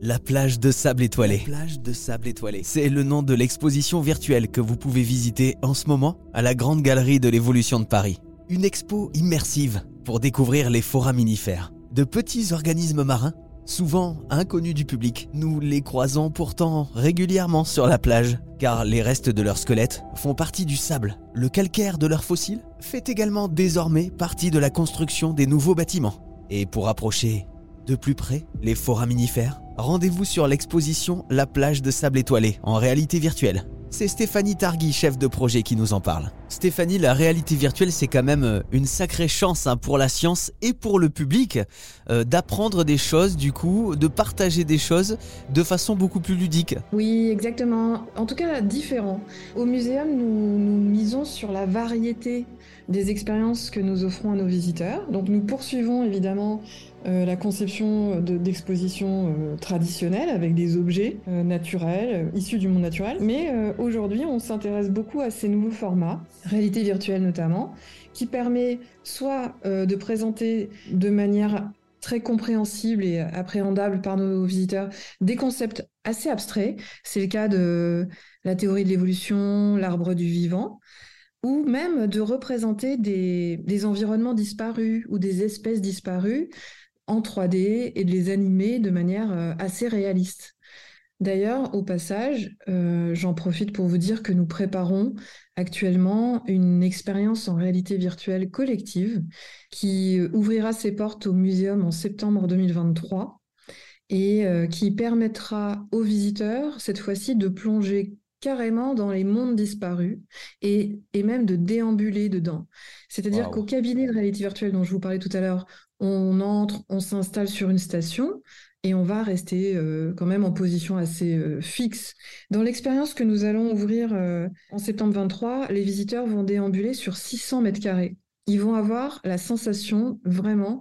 La plage de sable étoilé. plage de sable étoilé. C'est le nom de l'exposition virtuelle que vous pouvez visiter en ce moment à la Grande Galerie de l'Évolution de Paris. Une expo immersive pour découvrir les foraminifères, de petits organismes marins, souvent inconnus du public. Nous les croisons pourtant régulièrement sur la plage, car les restes de leurs squelettes font partie du sable. Le calcaire de leurs fossiles fait également désormais partie de la construction des nouveaux bâtiments. Et pour approcher de plus près les foraminifères, rendez-vous sur l'exposition La plage de sable étoilé en réalité virtuelle. C'est Stéphanie Targui, chef de projet, qui nous en parle. Stéphanie, la réalité virtuelle, c'est quand même euh, une sacrée chance hein, pour la science et pour le public euh, d'apprendre des choses, du coup, de partager des choses de façon beaucoup plus ludique. Oui, exactement. En tout cas, différent. Au muséum, nous, nous misons sur la variété des expériences que nous offrons à nos visiteurs. Donc nous poursuivons évidemment euh, la conception d'expositions euh, traditionnelles avec des objets euh, naturels, issus du monde naturel. Mais aujourd'hui, on s'intéresse beaucoup à ces nouveaux formats, réalité virtuelle notamment, qui permet soit de présenter de manière très compréhensible et appréhendable par nos visiteurs des concepts assez abstraits. C'est le cas de la théorie de l'évolution, l'arbre du vivant, ou même de représenter des, environnements disparus ou des espèces disparues en 3D et de les animer de manière euh, assez réaliste. D'ailleurs, au passage, euh, j'en profite pour vous dire que nous préparons actuellement une expérience en réalité virtuelle collective qui ouvrira ses portes au muséum en septembre 2023 et euh, qui permettra aux visiteurs, cette fois-ci, de plonger carrément dans les mondes disparus et, et même de déambuler dedans. C'est-à-dire qu'au cabinet de réalité virtuelle dont je vous parlais tout à l'heure, on entre, on s'installe sur une station et on va rester euh, quand même en position assez euh, fixe. Dans l'expérience que nous allons ouvrir euh, en septembre 23, les visiteurs vont déambuler sur 600 mètres carrés. Ils vont avoir la sensation vraiment,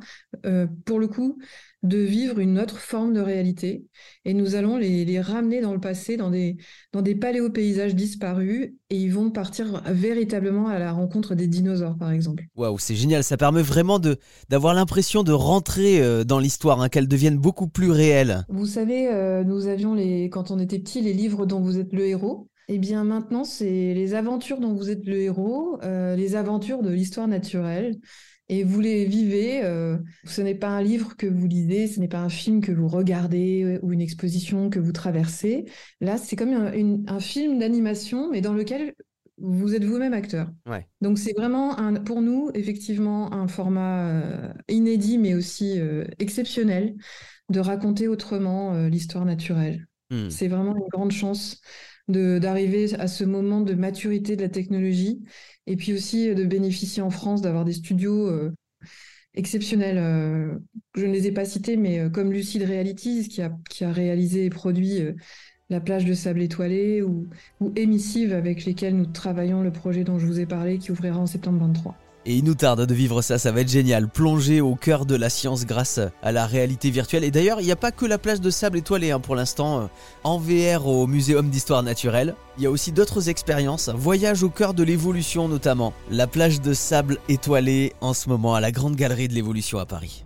pour le coup, de vivre une autre forme de réalité. Et nous allons les, ramener dans le passé, dans des, dans des paléopaysages disparus, et ils vont partir véritablement à la rencontre des dinosaures, par exemple. Waouh, c'est génial. Ça permet vraiment de, d'avoir l'impression de rentrer euh, dans l'histoire, hein, qu'elle devienne beaucoup plus réelle. Vous savez, euh, nous avions, les, quand on était petit, les livres dont vous êtes le héros. Eh bien maintenant, c'est les aventures dont vous êtes le héros, euh, les aventures de l'histoire naturelle et vous les vivez. Euh, ce n'est pas un livre que vous lisez, ce n'est pas un film que vous regardez euh, ou une exposition que vous traversez. Là, c'est comme un, film d'animation, mais dans lequel vous êtes vous-même acteur. Donc c'est vraiment un, pour nous effectivement un format euh, inédit, mais aussi exceptionnel de raconter autrement l'histoire naturelle. Hmm. C'est vraiment une grande chance d'arriver à ce moment de maturité de la technologie et puis aussi de bénéficier en France d'avoir des studios euh, exceptionnels. Euh, je ne les ai pas cités, mais euh, comme Lucid Realities qui a, réalisé et produit la plage de sable étoilé ou, ou Emissive avec lesquels nous travaillons le projet dont je vous ai parlé qui ouvrira en septembre 23. Et il nous tarde de vivre ça, ça va être génial. Plonger au cœur de la science grâce à la réalité virtuelle. Et d'ailleurs, il n'y a pas que la plage de sable étoilé hein, pour l'instant. Euh, en VR au Muséum d'Histoire Naturelle, il y a aussi d'autres expériences. Voyage au cœur de l'évolution notamment. La plage de sable étoilé en ce moment à la Grande Galerie de l'Évolution à Paris.